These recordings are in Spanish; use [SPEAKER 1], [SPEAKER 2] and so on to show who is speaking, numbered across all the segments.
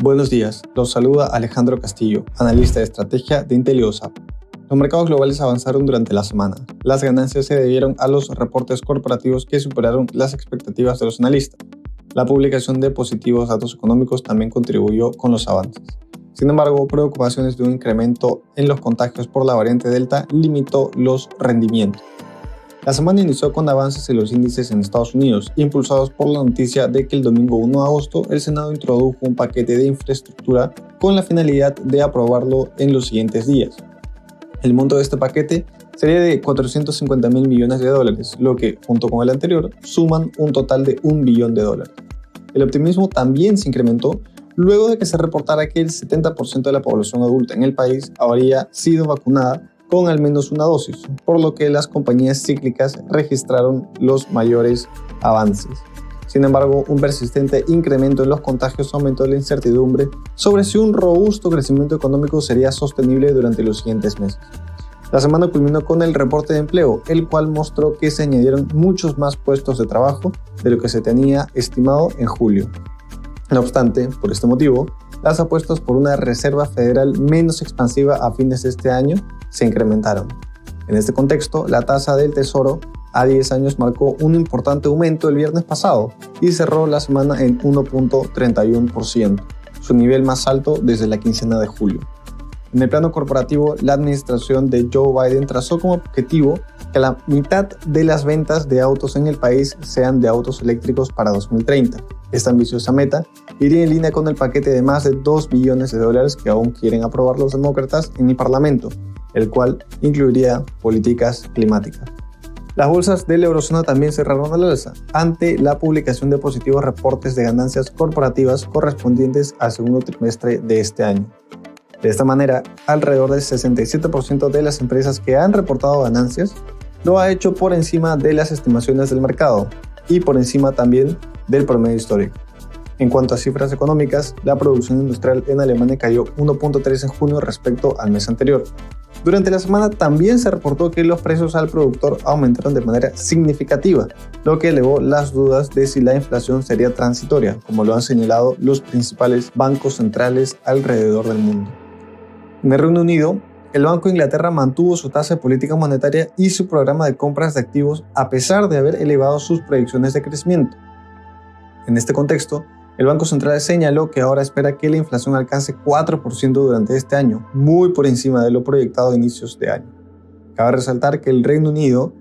[SPEAKER 1] Buenos días, los saluda Alejandro Castillo, analista de estrategia de Inteliosap. Los mercados globales avanzaron durante la semana. Las ganancias se debieron a los reportes corporativos que superaron las expectativas de los analistas. La publicación de positivos datos económicos también contribuyó con los avances. Sin embargo, preocupaciones de un incremento en los contagios por la variante Delta limitó los rendimientos. La semana inició con avances en los índices en Estados Unidos, impulsados por la noticia de que el domingo 1 de agosto el Senado introdujo un paquete de infraestructura con la finalidad de aprobarlo en los siguientes días. El monto de este paquete sería de 450 mil millones de dólares, lo que, junto con el anterior, suman un total de un billón de dólares. El optimismo también se incrementó luego de que se reportara que el 70% de la población adulta en el país habría sido vacunada con al menos una dosis, por lo que las compañías cíclicas registraron los mayores avances. Sin embargo, un persistente incremento en los contagios aumentó la incertidumbre sobre si un robusto crecimiento económico sería sostenible durante los siguientes meses. La semana culminó con el reporte de empleo, el cual mostró que se añadieron muchos más puestos de trabajo de lo que se tenía estimado en julio. No obstante, por este motivo, las apuestas por una Reserva Federal menos expansiva a fines de este año se incrementaron. En este contexto, la tasa del Tesoro a 10 años marcó un importante aumento el viernes pasado y cerró la semana en 1.31%, su nivel más alto desde la quincena de julio. En el plano corporativo, la administración de Joe Biden trazó como objetivo que la mitad de las ventas de autos en el país sean de autos eléctricos para 2030. Esta ambiciosa meta iría en línea con el paquete de más de 2 billones de dólares que aún quieren aprobar los demócratas en el Parlamento, el cual incluiría políticas climáticas. Las bolsas de la eurozona también cerraron al alza ante la publicación de positivos reportes de ganancias corporativas correspondientes al segundo trimestre de este año. De esta manera, alrededor del 67% de las empresas que han reportado ganancias lo ha hecho por encima de las estimaciones del mercado y por encima también del promedio histórico. En cuanto a cifras económicas, la producción industrial en Alemania cayó 1.3 en junio respecto al mes anterior. Durante la semana también se reportó que los precios al productor aumentaron de manera significativa, lo que elevó las dudas de si la inflación sería transitoria, como lo han señalado los principales bancos centrales alrededor del mundo. En el Reino Unido, el Banco de Inglaterra mantuvo su tasa de política monetaria y su programa de compras de activos a pesar de haber elevado sus proyecciones de crecimiento. En este contexto, el Banco Central señaló que ahora espera que la inflación alcance 4% durante este año, muy por encima de lo proyectado a inicios de año. Cabe resaltar que el Reino Unido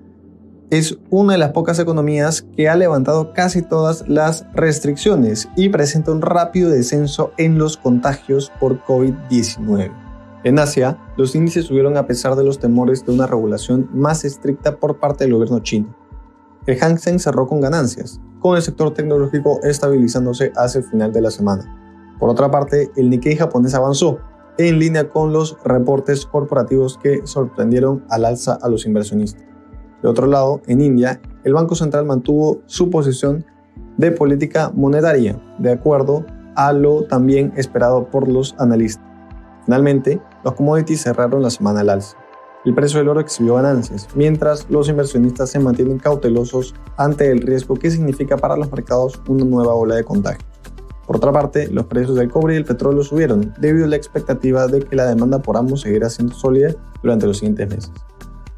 [SPEAKER 1] es una de las pocas economías que ha levantado casi todas las restricciones y presenta un rápido descenso en los contagios por COVID-19. En Asia, los índices subieron a pesar de los temores de una regulación más estricta por parte del gobierno chino. El Hang Seng cerró con ganancias, con el sector tecnológico estabilizándose hacia el final de la semana. Por otra parte, el Nikkei japonés avanzó, en línea con los reportes corporativos que sorprendieron al alza a los inversionistas. De otro lado, en India, el Banco Central mantuvo su posición de política monetaria, de acuerdo a lo también esperado por los analistas. Finalmente, los commodities cerraron la semana al alza. El precio del oro exhibió ganancias, mientras los inversionistas se mantienen cautelosos ante el riesgo que significa para los mercados una nueva ola de contagio. Por otra parte, los precios del cobre y el petróleo subieron debido a la expectativa de que la demanda por ambos seguirá siendo sólida durante los siguientes meses.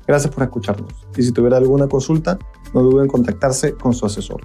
[SPEAKER 1] Gracias por escucharnos y si tuviera alguna consulta, no duden en contactarse con su asesor.